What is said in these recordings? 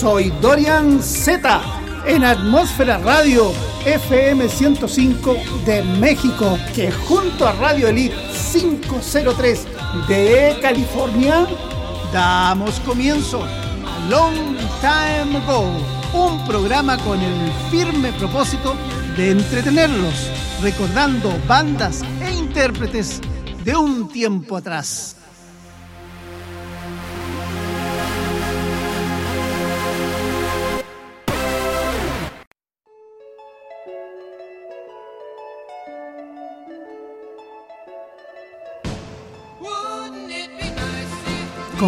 Soy Dorian Z en Atmósfera Radio FM 105 de México, que junto a Radio Elite 503 de California damos comienzo a Long Time Ago, un programa con el firme propósito de entretenerlos, recordando bandas e intérpretes de un tiempo atrás.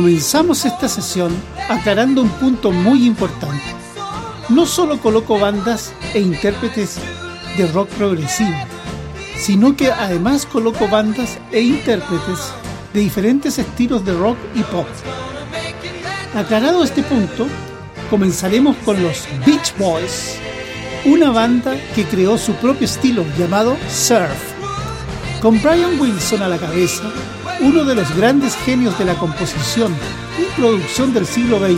Comenzamos esta sesión aclarando un punto muy importante. No solo coloco bandas e intérpretes de rock progresivo, sino que además coloco bandas e intérpretes de diferentes estilos de rock y pop. Aclarado este punto, comenzaremos con los Beach Boys, una banda que creó su propio estilo llamado surf. Con Brian Wilson a la cabeza, uno de los grandes genios de la composición y producción del siglo XX,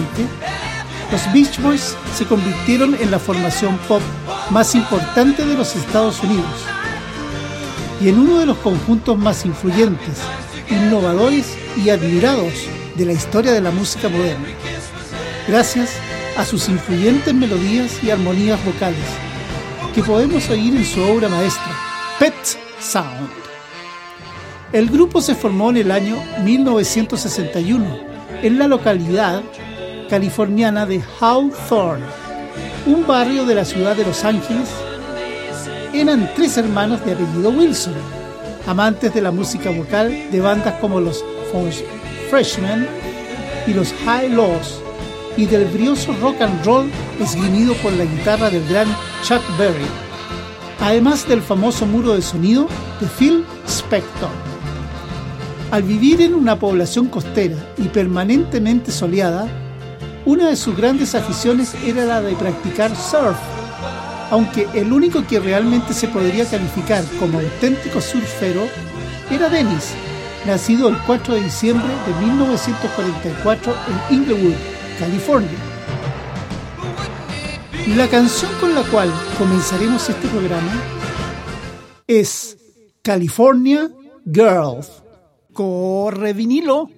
los Beach Boys se convirtieron en la formación pop más importante de los Estados Unidos y en uno de los conjuntos más influyentes, innovadores y admirados de la historia de la música moderna, gracias a sus influyentes melodías y armonías vocales, que podemos oír en su obra maestra, Pet Sound. El grupo se formó en el año 1961 en la localidad californiana de Hawthorne, un barrio de la ciudad de Los Ángeles. Eran tres hermanos de apellido Wilson, amantes de la música vocal de bandas como los Freshmen y los High Lows y del brioso rock and roll esgrimido por la guitarra del gran Chuck Berry, además del famoso muro de sonido de Phil Spector. Al vivir en una población costera y permanentemente soleada, una de sus grandes aficiones era la de practicar surf, aunque el único que realmente se podría calificar como auténtico surfero era Dennis, nacido el 4 de diciembre de 1944 en Inglewood, California. La canción con la cual comenzaremos este programa es California Girls. Corre vinilo.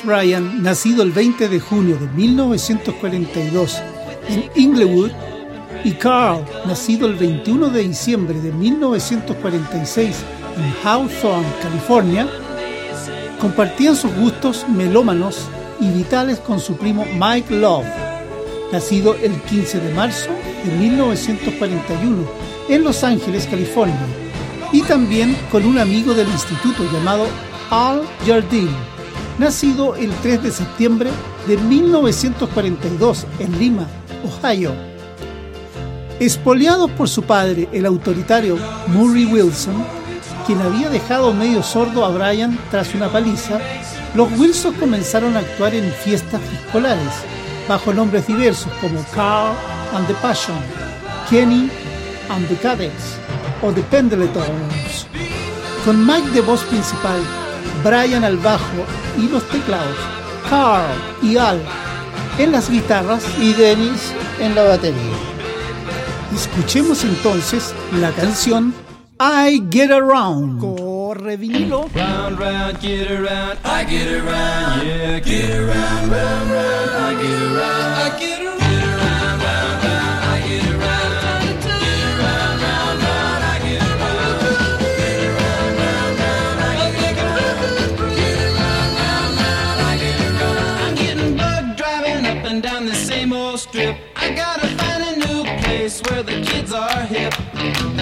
Dennis Bryan, nacido el 20 de junio de 1942 en Inglewood, y Carl, nacido el 21 de diciembre de 1946 en Hawthorne, California, compartían sus gustos melómanos y vitales con su primo Mike Love, nacido el 15 de marzo de 1941 en Los Ángeles, California, y también con un amigo del instituto llamado Al Jardine, nacido el 3 de septiembre de 1942 en Lima, Ohio. Espoleados por su padre, el autoritario Murray Wilson, quien había dejado medio sordo a Brian tras una paliza, los Wilson comenzaron a actuar en fiestas escolares, bajo nombres diversos como Carl and the Passion, Kenny and the Cadets o The Pendletons. Con Mike de voz principal, Brian al bajo y los teclados, Carl y Al en las guitarras y Dennis en la batería. Escuchemos entonces la canción I Get Around. Corre vinilo. Round, round, get around, I get around, yeah, get around, round, round, I get around, I get around. Captain.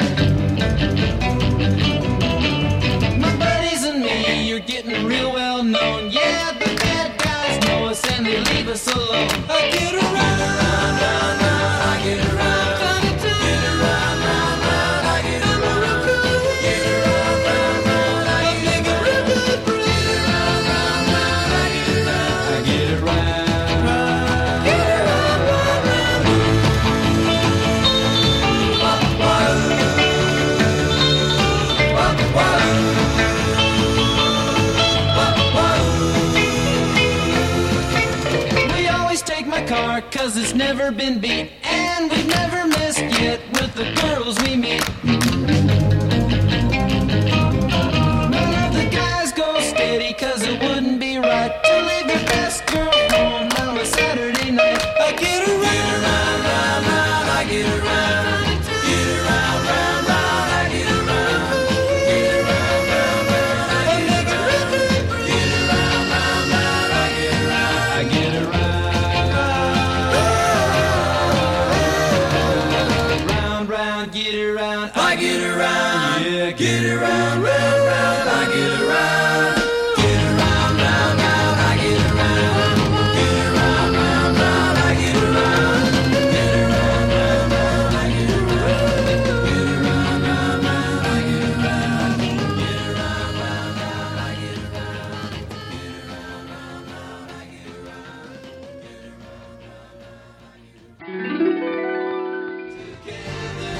Never been beat. And we've never missed yet with the girls we meet. None of the guys go steady cause it wouldn't be right to leave your best girl home on a Saturday night. I get around, round, round, round, I get around.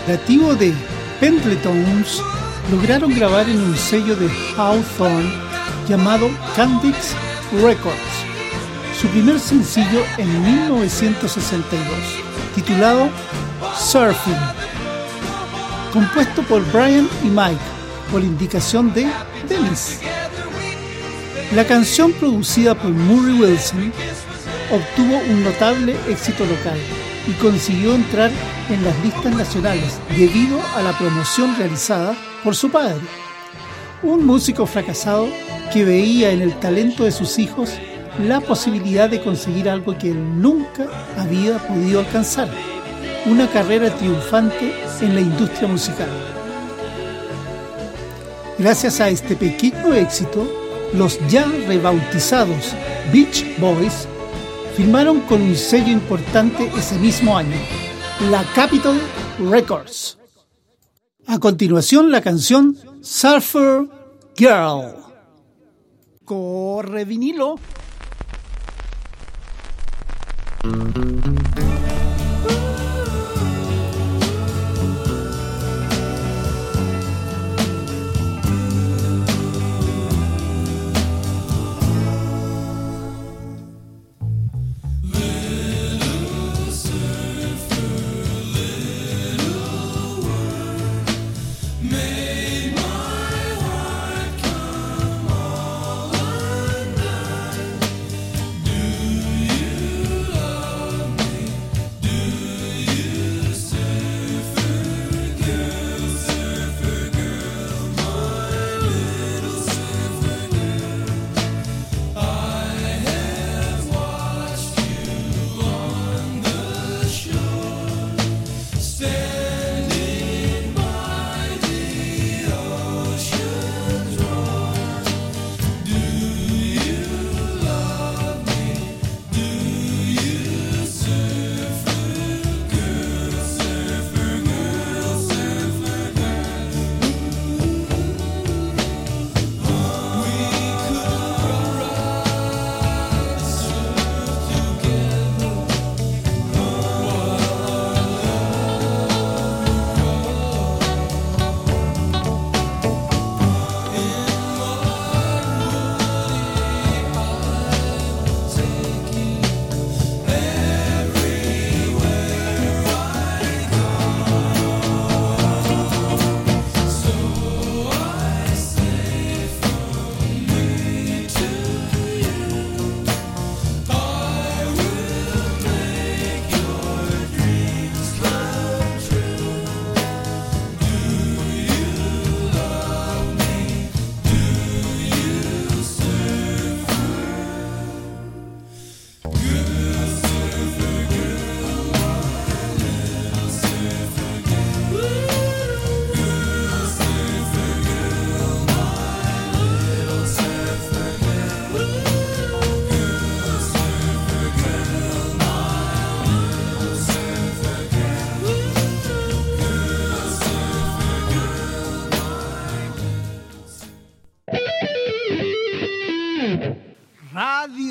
Nativo de Pendletons, lograron grabar en un sello de Hawthorne llamado Candix Records su primer sencillo en 1962, titulado Surfing, compuesto por Brian y Mike por indicación de Dennis. La canción producida por Murray Wilson obtuvo un notable éxito local y consiguió entrar en las listas nacionales debido a la promoción realizada por su padre, un músico fracasado que veía en el talento de sus hijos la posibilidad de conseguir algo que nunca había podido alcanzar, una carrera triunfante en la industria musical. Gracias a este pequeño éxito, los ya rebautizados Beach Boys firmaron con un sello importante ese mismo año, la Capitol Records. A continuación, la canción Surfer Girl. Corre vinilo.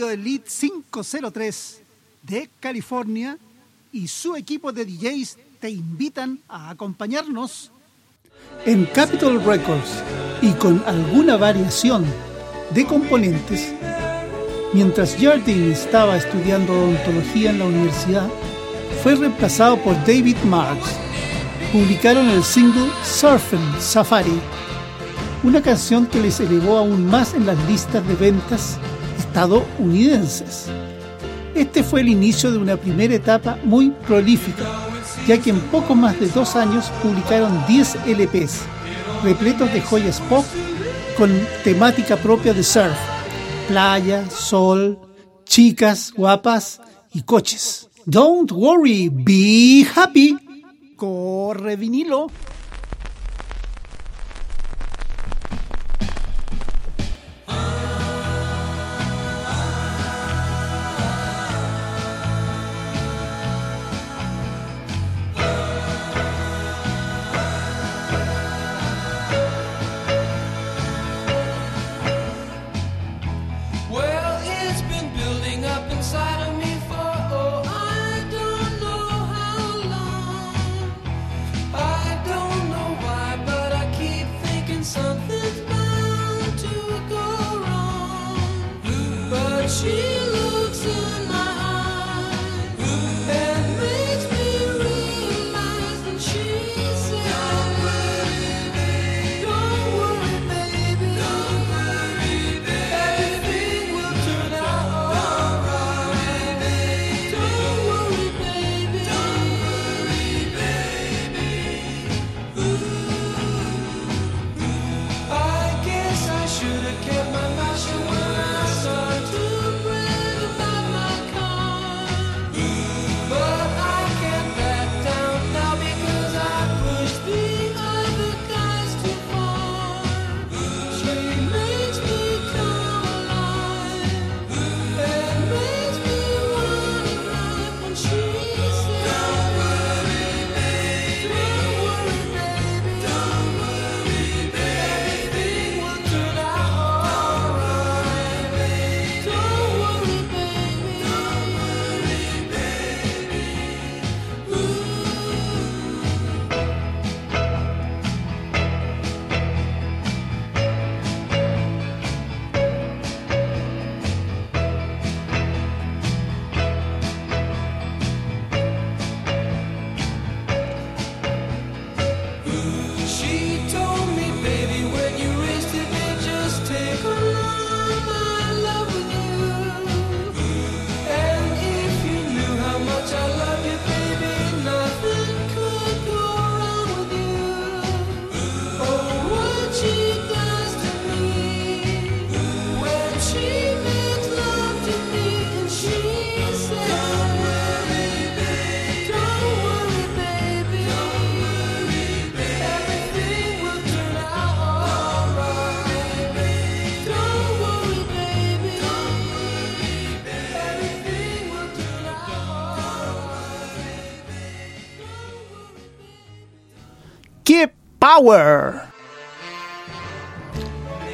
Elite 503 de California y su equipo de DJs te invitan a acompañarnos en Capitol Records y con alguna variación de componentes. Mientras Jardine estaba estudiando odontología en la universidad, fue reemplazado por David Marks. Publicaron el single Surfing Safari, una canción que les elevó aún más en las listas de ventas estadounidenses. Este fue el inicio de una primera etapa muy prolífica, ya que en poco más de dos años publicaron 10 LPs, repletos de joyas pop con temática propia de surf, playa, sol, chicas guapas y coches. Don't worry, be happy. Corre vinilo.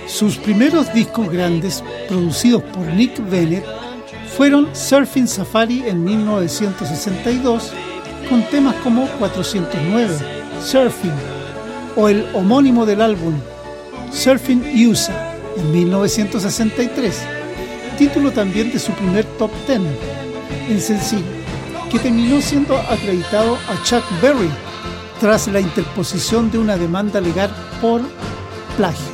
Sus primeros discos grandes, producidos por Nick Bennett, fueron Surfing Safari en 1962, con temas como 409, Surfing, o el homónimo del álbum, Surfing USA, en 1963, título también de su primer top 10 en sencillo, que terminó siendo acreditado a Chuck Berry tras la interposición de una demanda legal por plagio.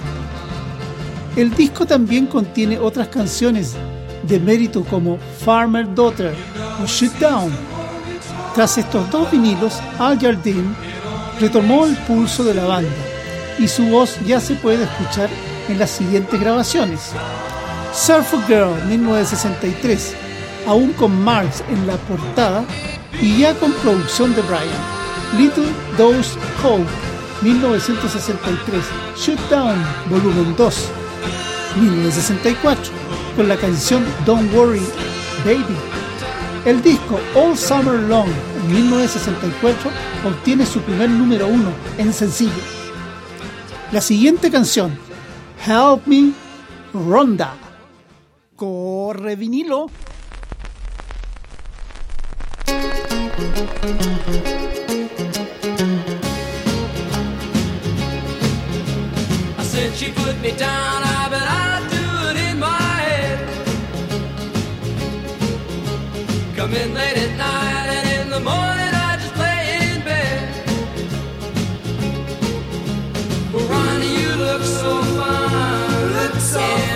El disco también contiene otras canciones de mérito como Farmer Daughter o Shoot Down. Tras estos dos vinilos, Al Jardine retomó el pulso de la banda y su voz ya se puede escuchar en las siguientes grabaciones. Surf Girl 1963, aún con Marx en la portada y ya con producción de Brian. Little Dose Hope, 1963, Down, volumen 2, 1964, con la canción Don't Worry Baby. El disco All Summer Long, en 1964, obtiene su primer número uno en sencillo. La siguiente canción, Help Me, Ronda, corre vinilo. I said she put me down, I bet I'd do it in my head. Come in late at night and in the morning I just lay in bed. Well, Ronnie, you look so fine. Look so and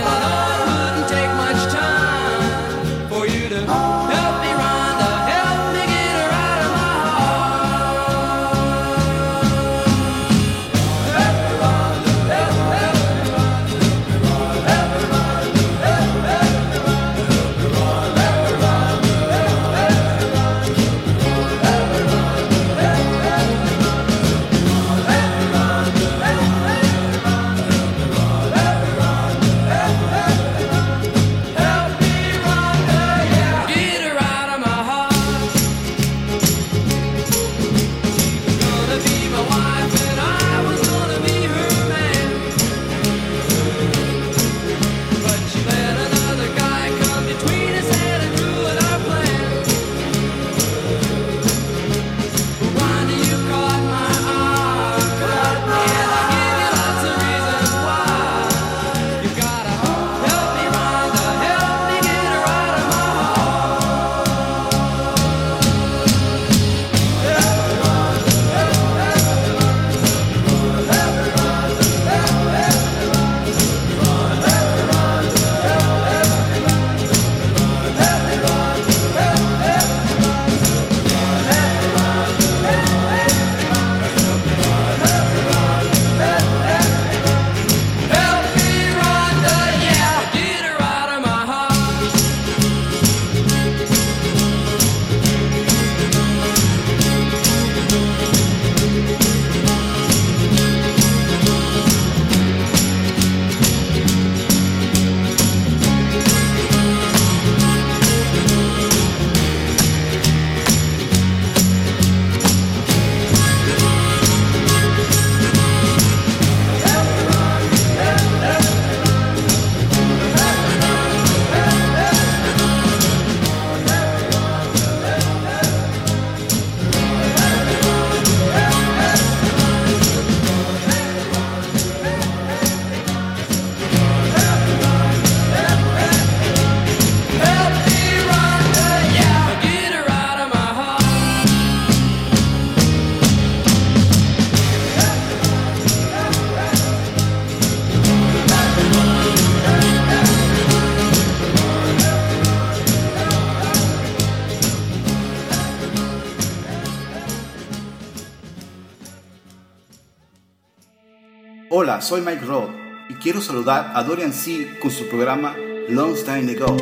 Hola, soy Mike Roth y quiero saludar a Dorian C. con su programa Long Time Ago,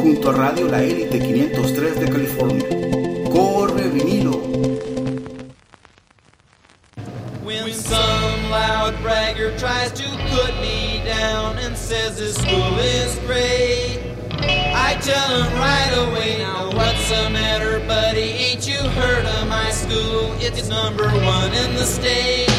junto a Radio La Élite 503 de California. ¡Corre vinilo! When some loud bragger tries to put me down and says this school is great, I tell him right away, now what's the matter, buddy? Ain't you heard of my school? It's number one in the state.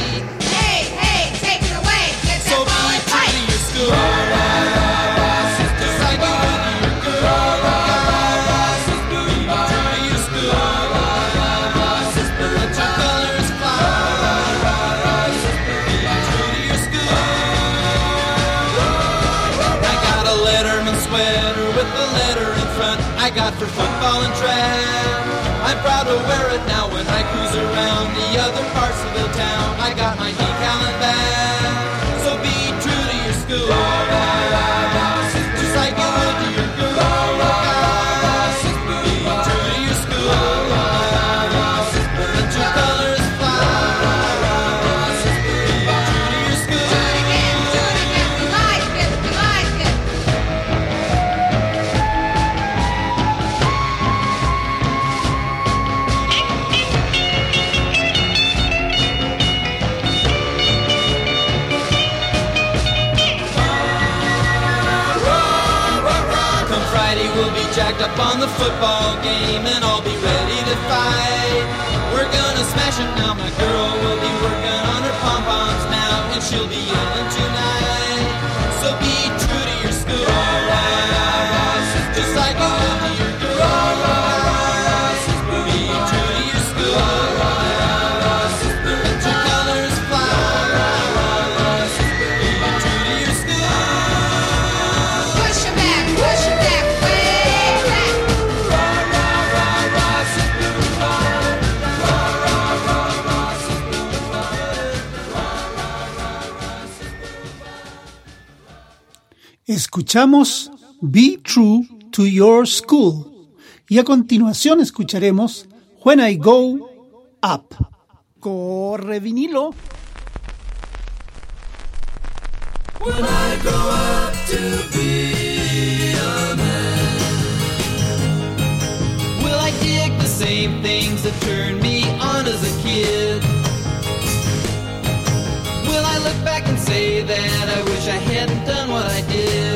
For football and track. I'm proud to wear it now when I cruise around the other parts of the town. I got my football game, Escuchamos Be True to Your School y a continuación escucharemos When I Go Up. Corre vinilo. When I grow up to be a man, will I dig the same things that turned me on as a kid? Say that I wish I hadn't done what I did?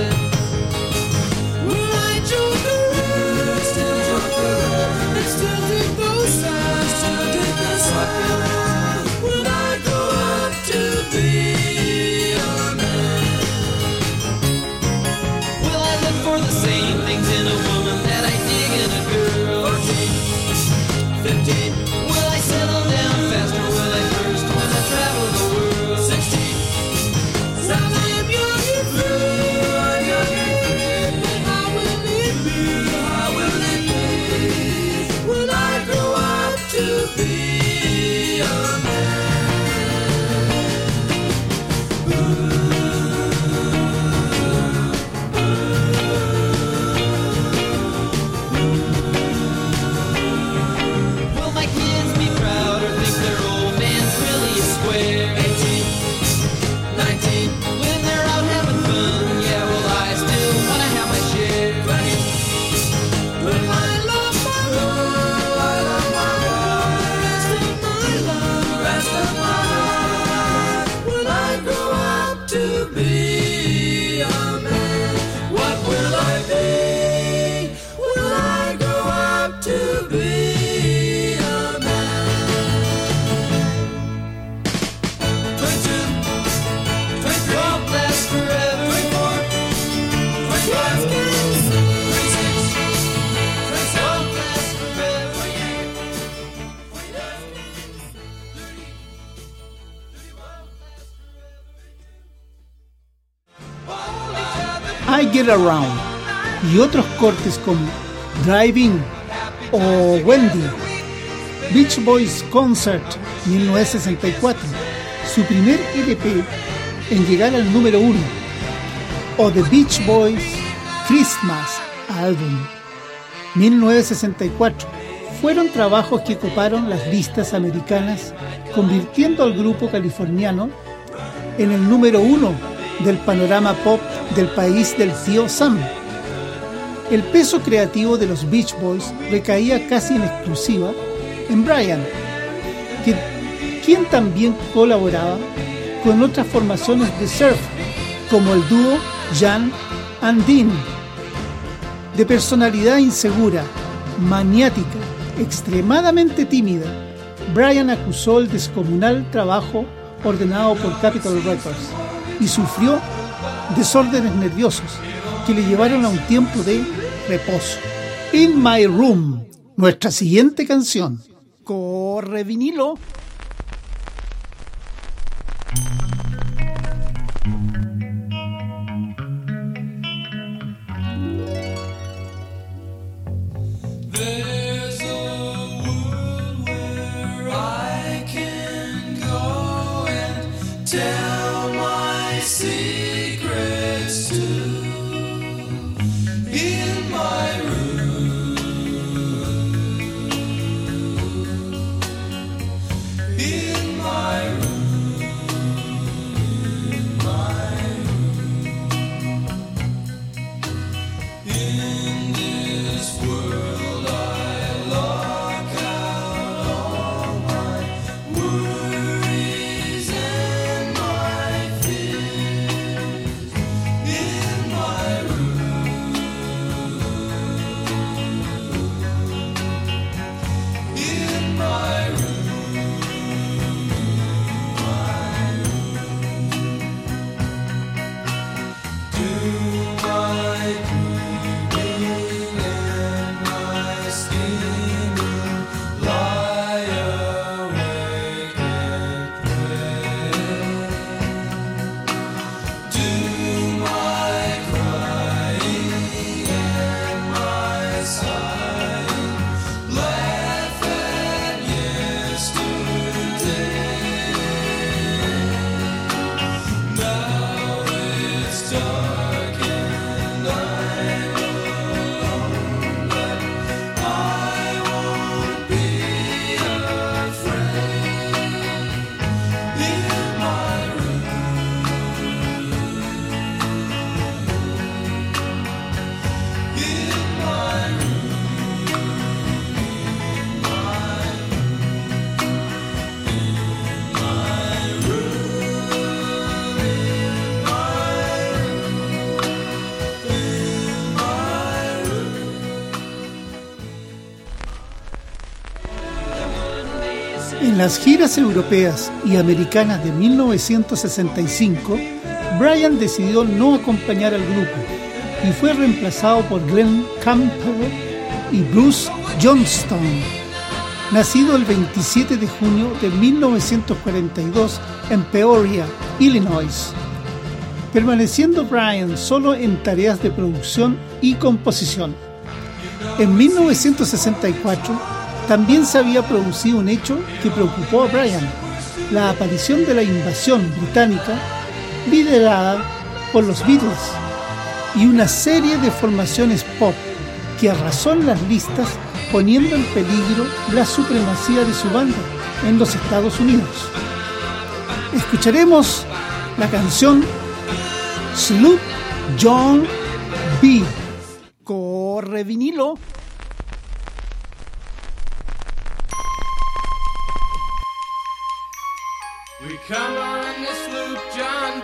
Around y otros cortes como Driving o Wendy. Beach Boys Concert 1964, su primer LP en llegar al número uno. O The Beach Boys Christmas Album 1964 fueron trabajos que coparon las listas americanas, convirtiendo al grupo californiano en el número uno del panorama pop del país del tío Sam. El peso creativo de los Beach Boys recaía casi en exclusiva en Brian, quien también colaboraba con otras formaciones de surf, como el dúo Jan and Dean. De personalidad insegura, maniática, extremadamente tímida, Brian acusó el descomunal trabajo ordenado por Capitol Records y sufrió desórdenes nerviosos que le llevaron a un tiempo de reposo. In My Room, nuestra siguiente canción. Corre vinilo. En las giras europeas y americanas de 1965, Brian decidió no acompañar al grupo y fue reemplazado por Glenn Campbell y Bruce Johnston. Nacido el 27 de junio de 1942 en Peoria, Illinois, permaneciendo Brian solo en tareas de producción y composición. En 1964 también se había producido un hecho que preocupó a Brian, la aparición de la invasión británica liderada por los Beatles y una serie de formaciones pop que arrasó en las listas poniendo en peligro la supremacía de su banda en los Estados Unidos. Escucharemos la canción Sloop John B. Corre vinilo. Come on this sloop John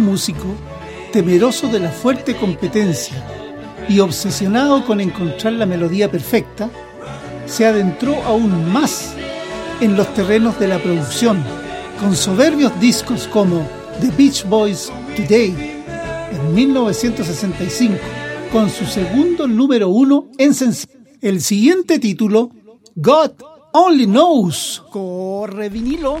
músico, temeroso de la fuerte competencia y obsesionado con encontrar la melodía perfecta, se adentró aún más en los terrenos de la producción, con soberbios discos como The Beach Boys Today en 1965, con su segundo número uno en. El siguiente título, God Only Knows, corre vinilo.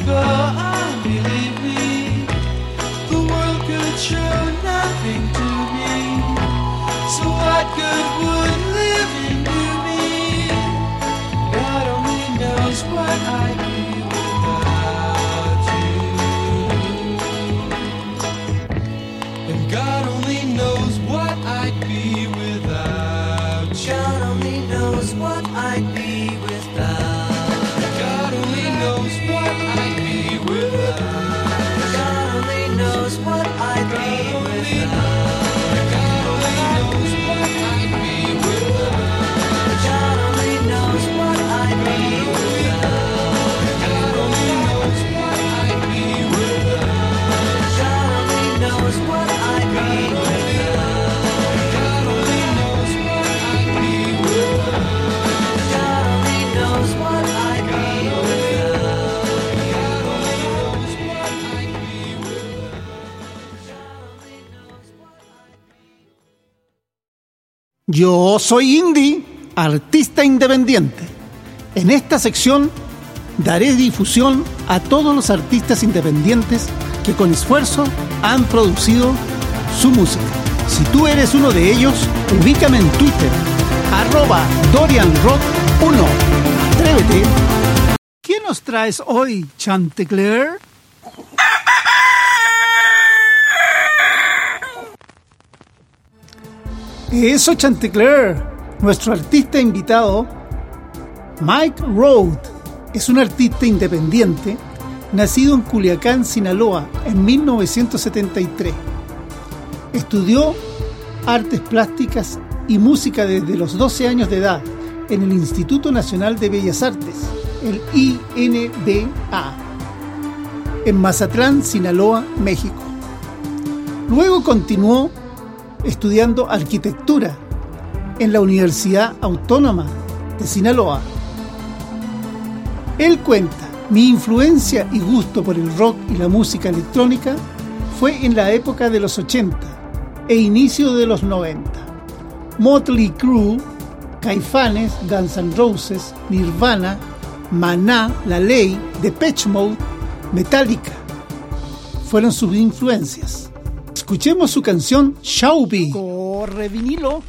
Believe me. The world could show nothing to me. So what good would Yo soy Indy, artista independiente. En esta sección daré difusión a todos los artistas independientes que con esfuerzo han producido su música. Si tú eres uno de ellos, ubícame en Twitter, arroba DorianRock1. Atrévete. ¿Qué nos traes hoy, Chantecler? Eso, Chantecler. Nuestro artista invitado, Mike Road, es un artista independiente nacido en Culiacán, Sinaloa, en 1973. Estudió artes plásticas y música desde los 12 años de edad en el Instituto Nacional de Bellas Artes, el INBA, en Mazatlán, Sinaloa, México. Luego continuó estudiando arquitectura en la Universidad Autónoma de Sinaloa. Él cuenta, mi influencia y gusto por el rock y la música electrónica fue en la época de los 80 e inicio de los 90. Motley Crue, Caifanes, Guns N' Roses, Nirvana, Maná, La Ley, Depeche Mode, Metallica fueron sus influencias. Escuchemos su canción Shaubi. Corre vinilo.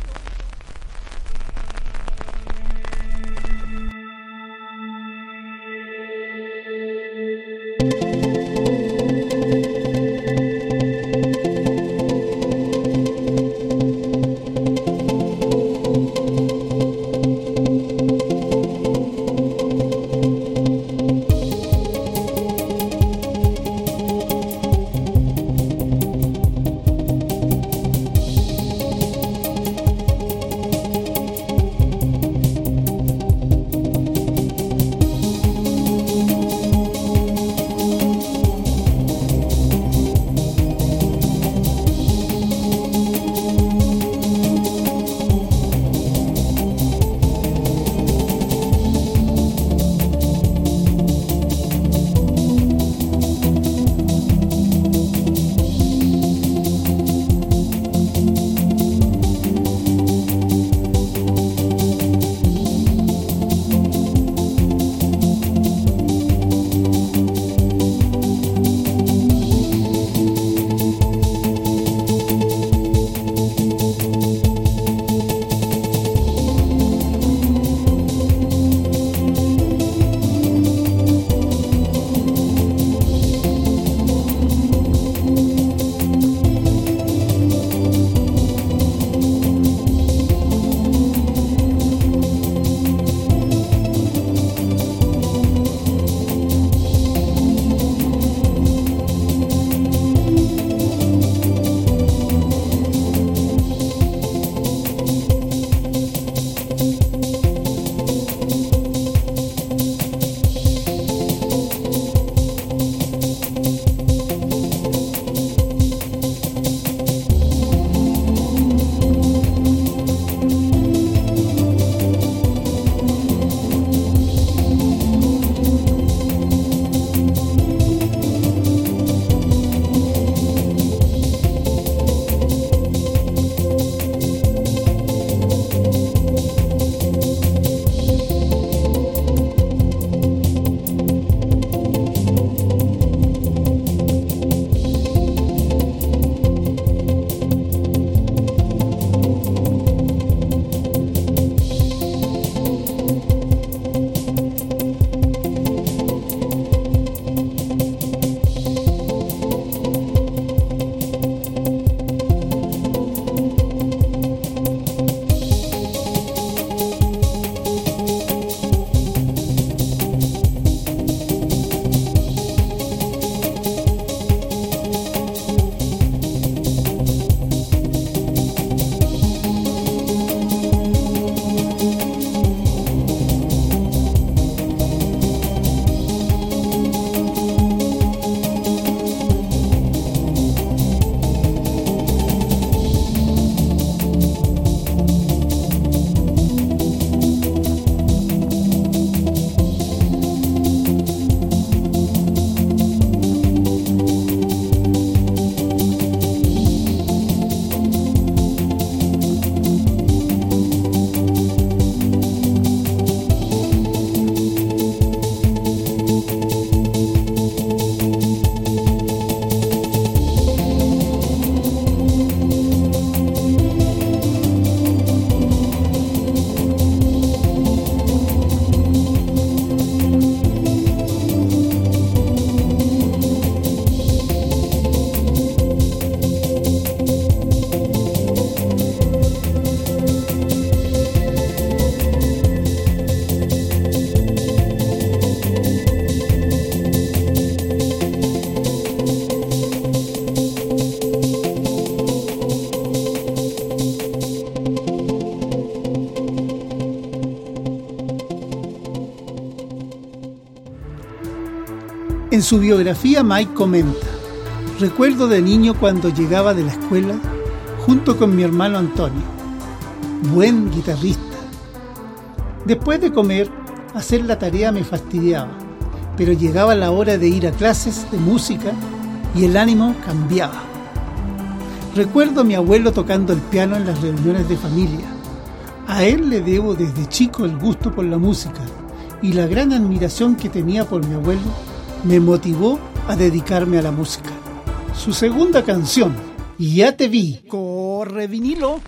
Su biografía Mike comenta, recuerdo de niño cuando llegaba de la escuela junto con mi hermano Antonio, buen guitarrista. Después de comer, hacer la tarea me fastidiaba, pero llegaba la hora de ir a clases de música y el ánimo cambiaba. Recuerdo a mi abuelo tocando el piano en las reuniones de familia. A él le debo desde chico el gusto por la música y la gran admiración que tenía por mi abuelo me motivó a dedicarme a la música. Su segunda canción, Ya te vi, corre vinilo.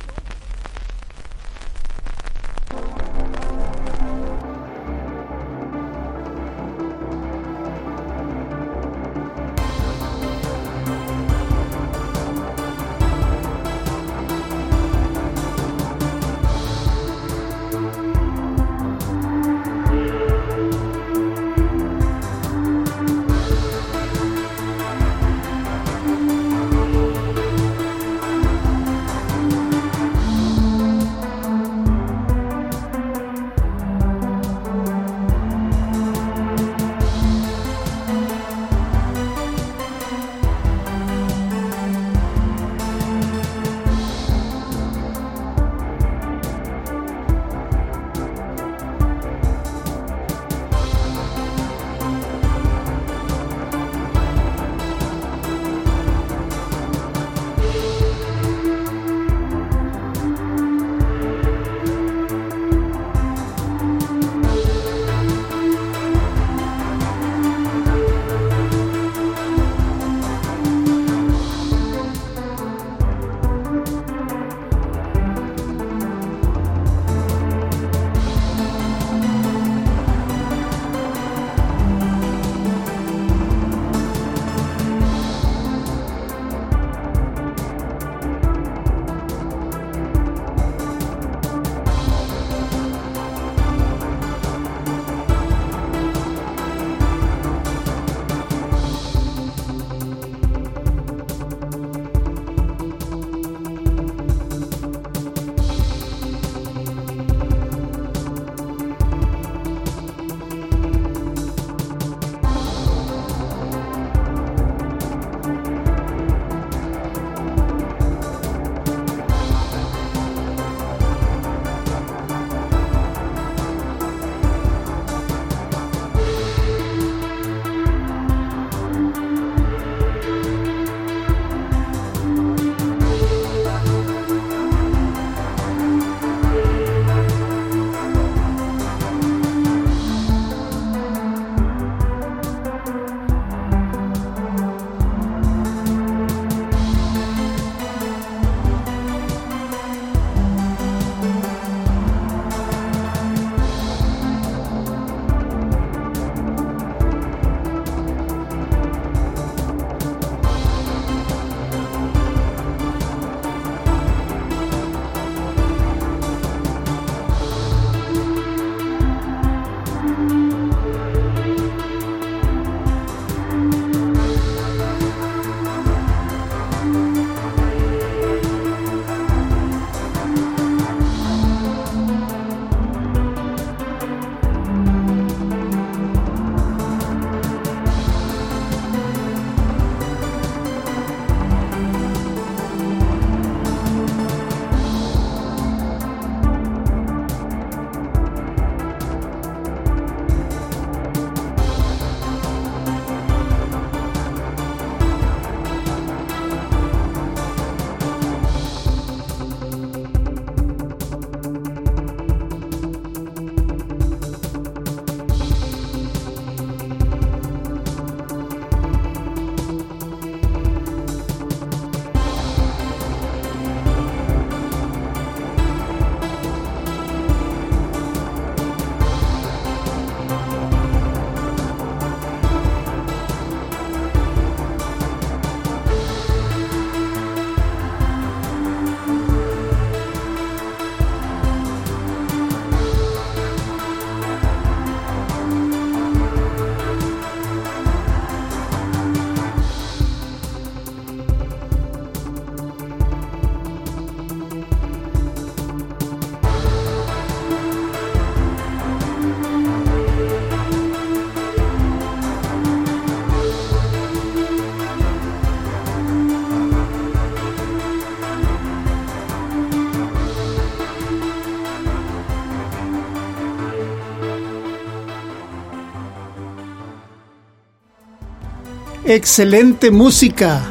Excelente música,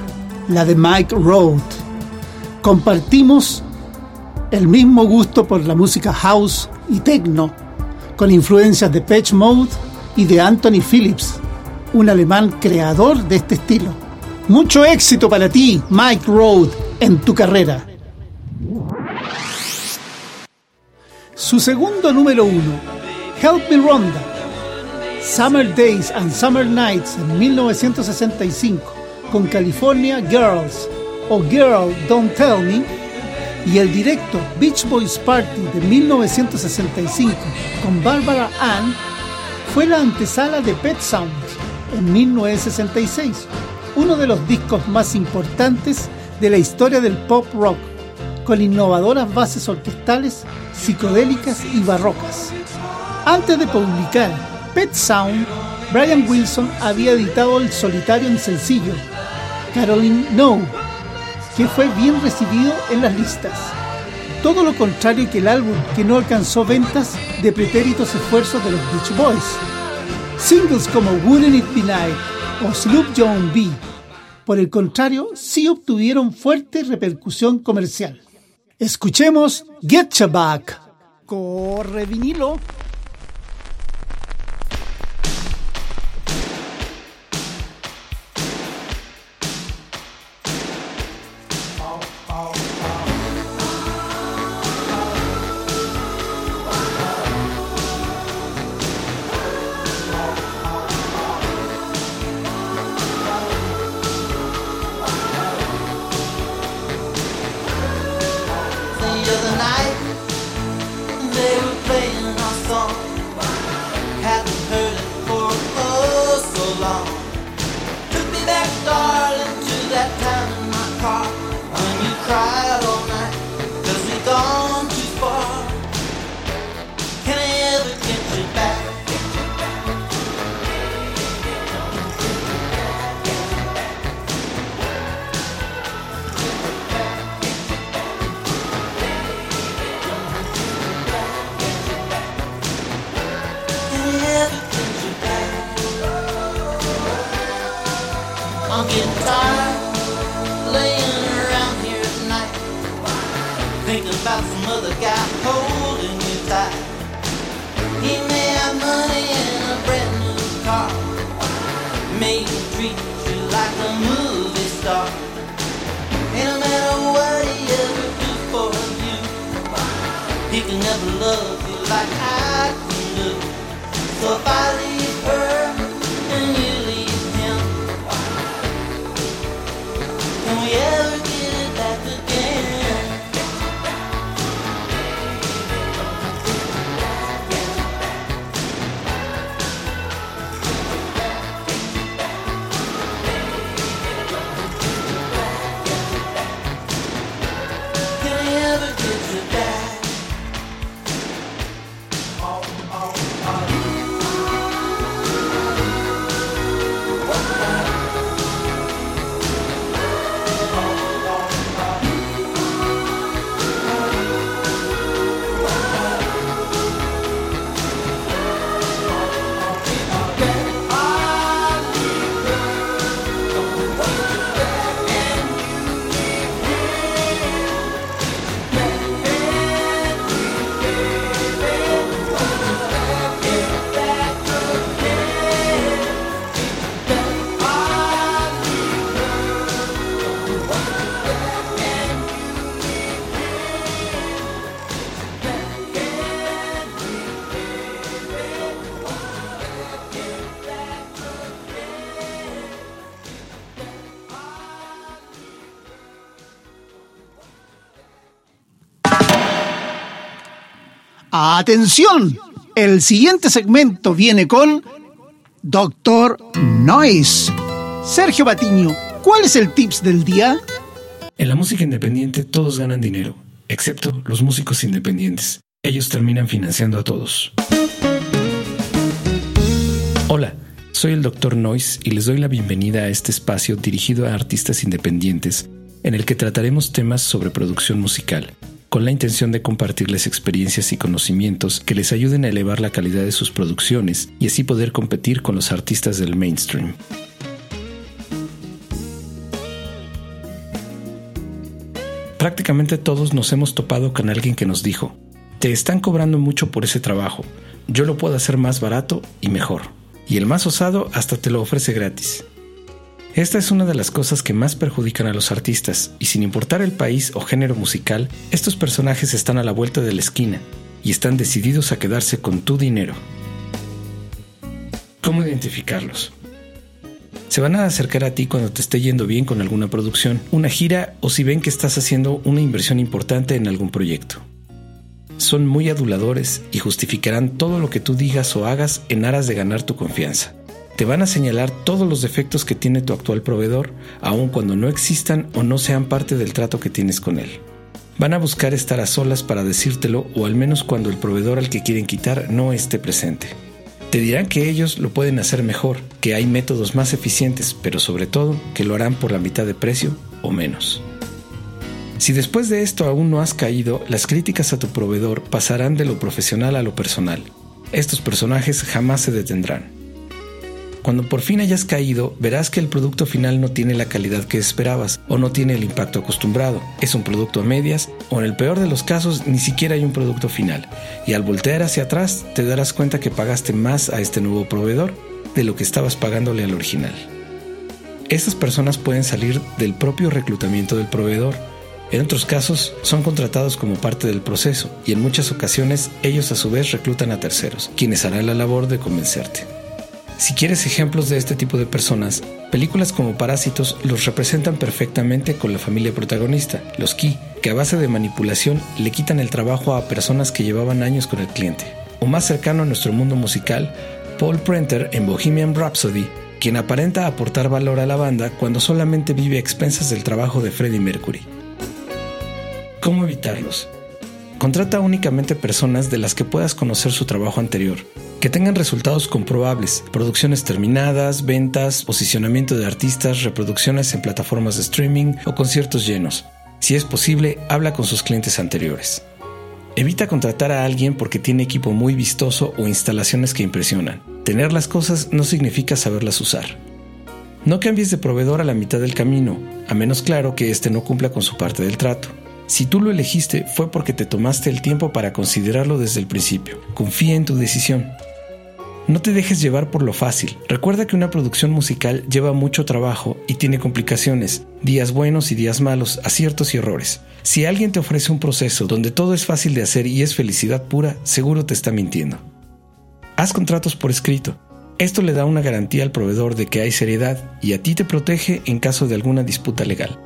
la de Mike Road. Compartimos el mismo gusto por la música house y techno, con influencias de Patch Mode y de Anthony Phillips, un alemán creador de este estilo. Mucho éxito para ti, Mike Road, en tu carrera. Su segundo número uno, Help Me Ronda, Summer Days and Summer Nights en 1965, con California Girls o Girl Don't Tell Me, y el directo Beach Boys Party de 1965 con Barbara Ann, fue la antesala de Pet Sounds en 1966, uno de los discos más importantes de la historia del pop rock, con innovadoras bases orquestales, psicodélicas y barrocas. Antes de publicar Pet Sound, Brian Wilson había editado el solitario en sencillo, Caroline No, que fue bien recibido en las listas. Todo lo contrario que el álbum que no alcanzó ventas de pretéritos esfuerzos de los Beach Boys. Singles como Wouldn't It Be Night o Sloop John B. Por el contrario, sí obtuvieron fuerte repercusión comercial. Escuchemos Get Ya Back. Corre vinilo. Atención, el siguiente segmento viene con Doctor Noise. Sergio Patiño, ¿cuál es el tips del día? En la música independiente todos ganan dinero, excepto los músicos independientes. Ellos terminan financiando a todos. Hola, soy el Dr. Noise y les doy la bienvenida a este espacio dirigido a artistas independientes en el que trataremos temas sobre producción musical, con la intención de compartirles experiencias y conocimientos que les ayuden a elevar la calidad de sus producciones y así poder competir con los artistas del mainstream. Prácticamente todos nos hemos topado con alguien que nos dijo, te están cobrando mucho por ese trabajo, yo lo puedo hacer más barato y mejor. Y el más osado hasta te lo ofrece gratis. Esta es una de las cosas que más perjudican a los artistas, y sin importar el país o género musical, estos personajes están a la vuelta de la esquina y están decididos a quedarse con tu dinero. ¿Cómo identificarlos? Se van a acercar a ti cuando te esté yendo bien con alguna producción, una gira o si ven que estás haciendo una inversión importante en algún proyecto. Son muy aduladores y justificarán todo lo que tú digas o hagas en aras de ganar tu confianza. Te van a señalar todos los defectos que tiene tu actual proveedor, aun cuando no existan o no sean parte del trato que tienes con él. Van a buscar estar a solas para decírtelo o al menos cuando el proveedor al que quieren quitar no esté presente. Te dirán que ellos lo pueden hacer mejor, que hay métodos más eficientes, pero sobre todo que lo harán por la mitad de precio o menos. Si después de esto aún no has caído, las críticas a tu proveedor pasarán de lo profesional a lo personal. Estos personajes jamás se detendrán. Cuando por fin hayas caído, verás que el producto final no tiene la calidad que esperabas o no tiene el impacto acostumbrado. Es un producto a medias o en el peor de los casos ni siquiera hay un producto final. Y al voltear hacia atrás te darás cuenta que pagaste más a este nuevo proveedor de lo que estabas pagándole al original. Estas personas pueden salir del propio reclutamiento del proveedor. En otros casos son contratados como parte del proceso y en muchas ocasiones ellos a su vez reclutan a terceros, quienes harán la labor de convencerte. Si quieres ejemplos de este tipo de personas, películas como Parásitos los representan perfectamente con la familia protagonista, los Key, que a base de manipulación le quitan el trabajo a personas que llevaban años con el cliente. O más cercano a nuestro mundo musical, Paul Prenter en Bohemian Rhapsody, quien aparenta aportar valor a la banda cuando solamente vive a expensas del trabajo de Freddie Mercury. ¿Cómo evitarlos? Contrata únicamente personas de las que puedas conocer su trabajo anterior, que tengan resultados comprobables, producciones terminadas, ventas, posicionamiento de artistas, reproducciones en plataformas de streaming o conciertos llenos. Si es posible, habla con sus clientes anteriores. Evita contratar a alguien porque tiene equipo muy vistoso o instalaciones que impresionan. Tener las cosas no significa saberlas usar. No cambies de proveedor a la mitad del camino, a menos claro que éste no cumpla con su parte del trato. Si tú lo elegiste fue porque te tomaste el tiempo para considerarlo desde el principio. Confía en tu decisión. No te dejes llevar por lo fácil. Recuerda que una producción musical lleva mucho trabajo y tiene complicaciones, días buenos y días malos, aciertos y errores. Si alguien te ofrece un proceso donde todo es fácil de hacer y es felicidad pura, seguro te está mintiendo. Haz contratos por escrito. Esto le da una garantía al proveedor de que hay seriedad y a ti te protege en caso de alguna disputa legal.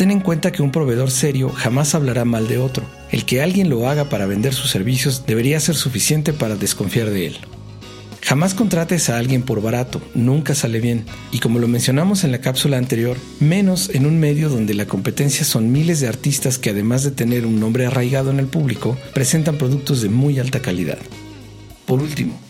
Ten en cuenta que un proveedor serio jamás hablará mal de otro. El que alguien lo haga para vender sus servicios debería ser suficiente para desconfiar de él. Jamás contrates a alguien por barato, nunca sale bien. Y como lo mencionamos en la cápsula anterior, menos en un medio donde la competencia son miles de artistas que además de tener un nombre arraigado en el público, presentan productos de muy alta calidad. Por último,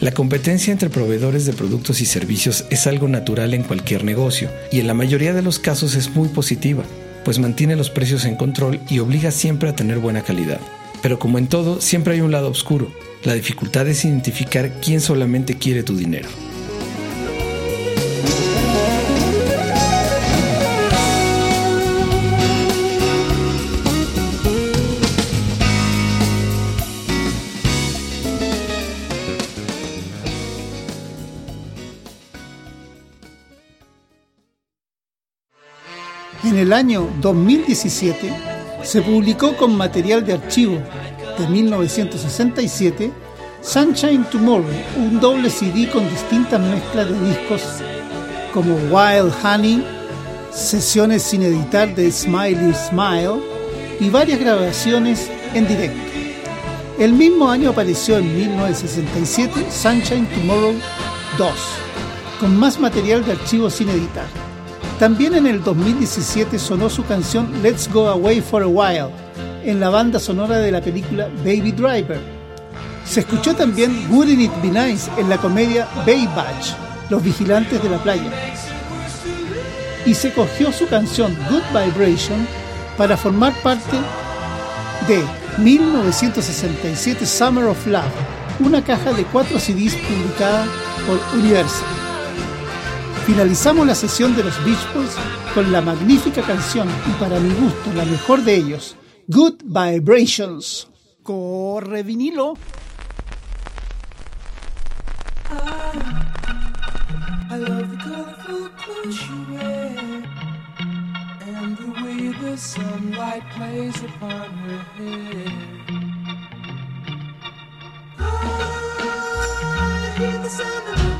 la competencia entre proveedores de productos y servicios es algo natural en cualquier negocio y en la mayoría de los casos es muy positiva, pues mantiene los precios en control y obliga siempre a tener buena calidad. Pero como en todo, siempre hay un lado oscuro. La dificultad es identificar quién solamente quiere tu dinero. En el año 2017 se publicó con material de archivo de 1967 Sunshine Tomorrow, un doble CD con distintas mezclas de discos como Wild Honey, sesiones sin editar de Smiley Smile y varias grabaciones en directo. El mismo año apareció en 1967 Sunshine Tomorrow 2, con más material de archivo sin editar. También en el 2017 sonó su canción Let's Go Away for a While en la banda sonora de la película Baby Driver. Se escuchó también Wouldn't It Be Nice en la comedia Baywatch, Los Vigilantes de la Playa. Y se cogió su canción Good Vibration para formar parte de 1967 Summer of Love, una caja de cuatro CDs publicada por Universal. Finalizamos la sesión de los Beach Boys con la magnífica canción y para mi gusto la mejor de ellos, Good Vibrations. Corre vinilo. I love the colorful clothes you wear and the way the sunlight plays upon her hair. I hear the sound of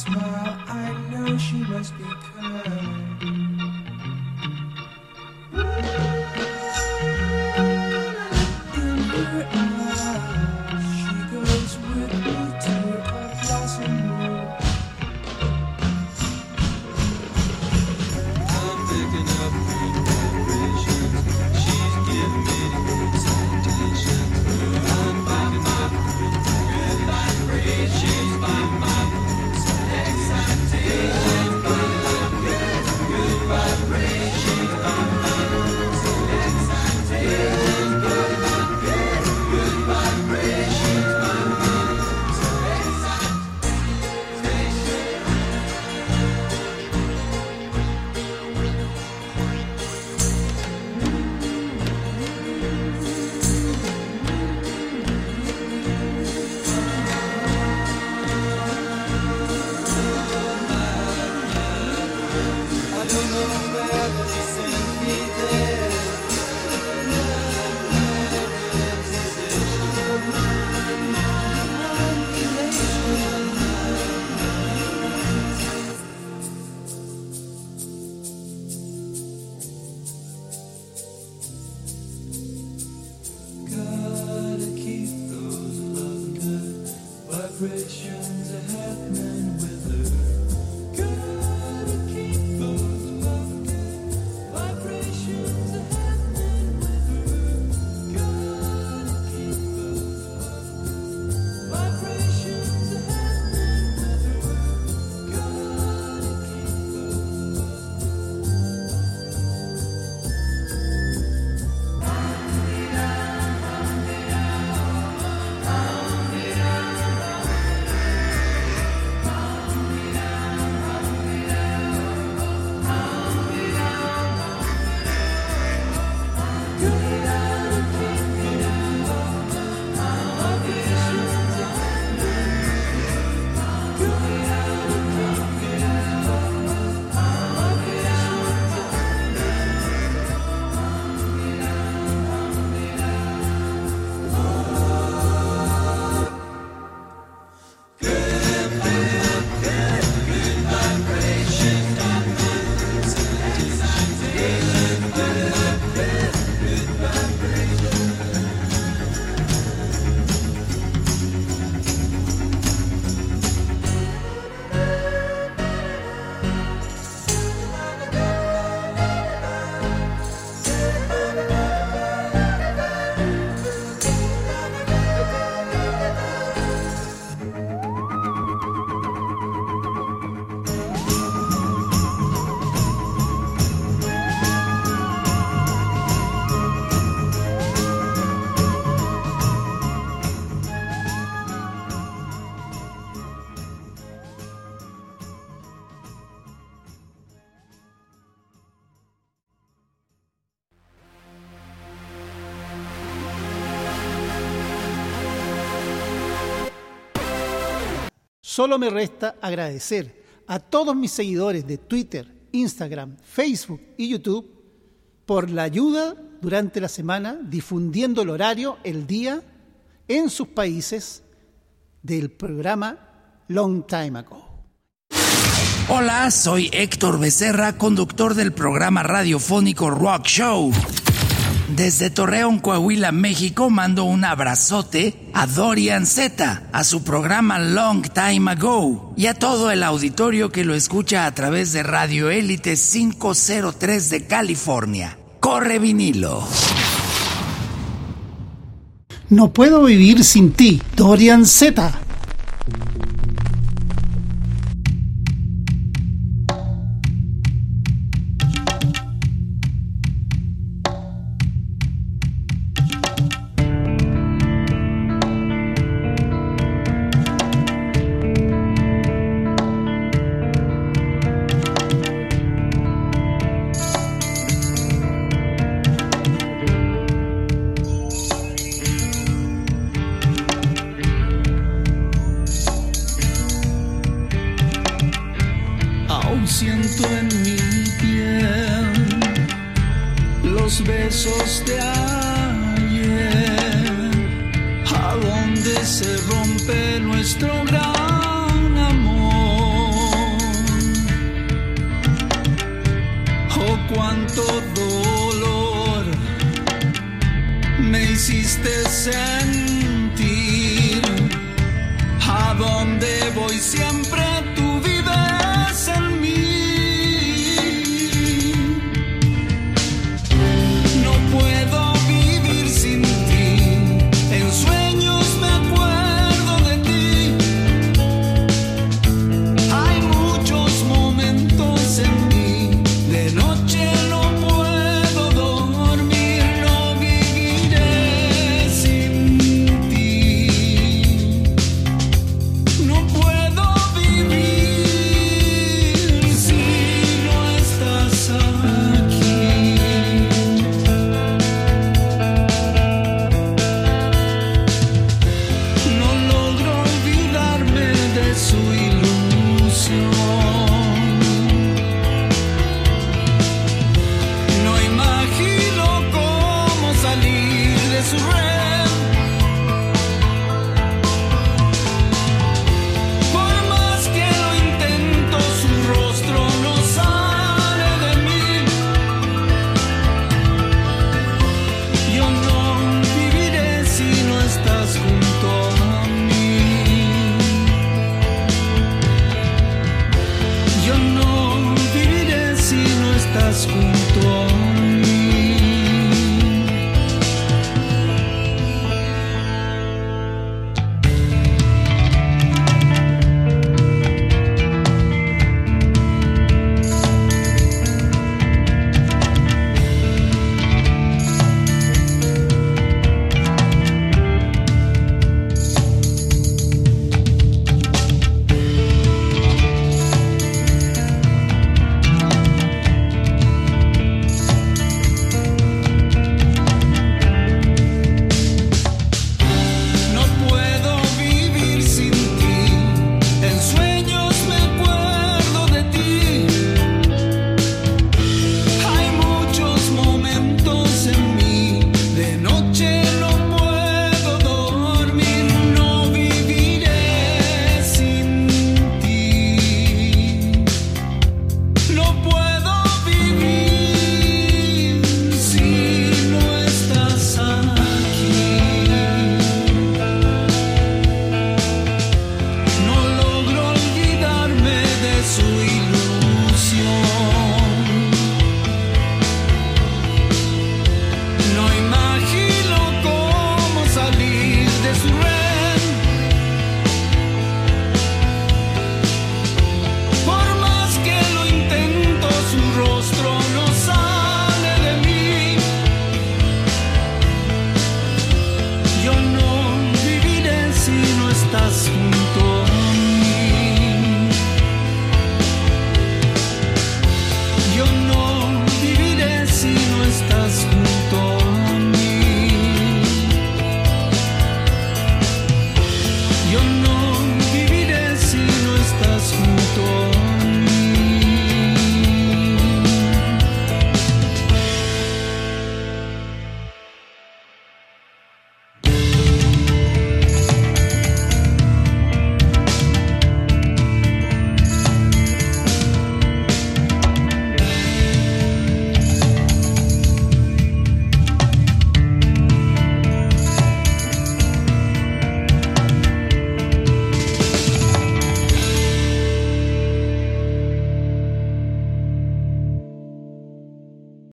smile, I know she must be Solo me resta agradecer a todos mis seguidores de Twitter, Instagram, Facebook y YouTube por la ayuda durante la semana difundiendo el horario, el día, en sus países del programa Long Time Ago. Hola, soy Héctor Becerra, conductor del programa radiofónico Rock Show desde Torreón, Coahuila, México, mando un abrazote a Dorian Z, a su programa Long Time Ago y a todo el auditorio que lo escucha a través de Radio Élite 503 de California. Corre vinilo. No puedo vivir sin ti, Dorian Z. ayer, a donde se rompe nuestro gran amor. Oh, cuánto dolor me hiciste sentir, a dónde voy siempre.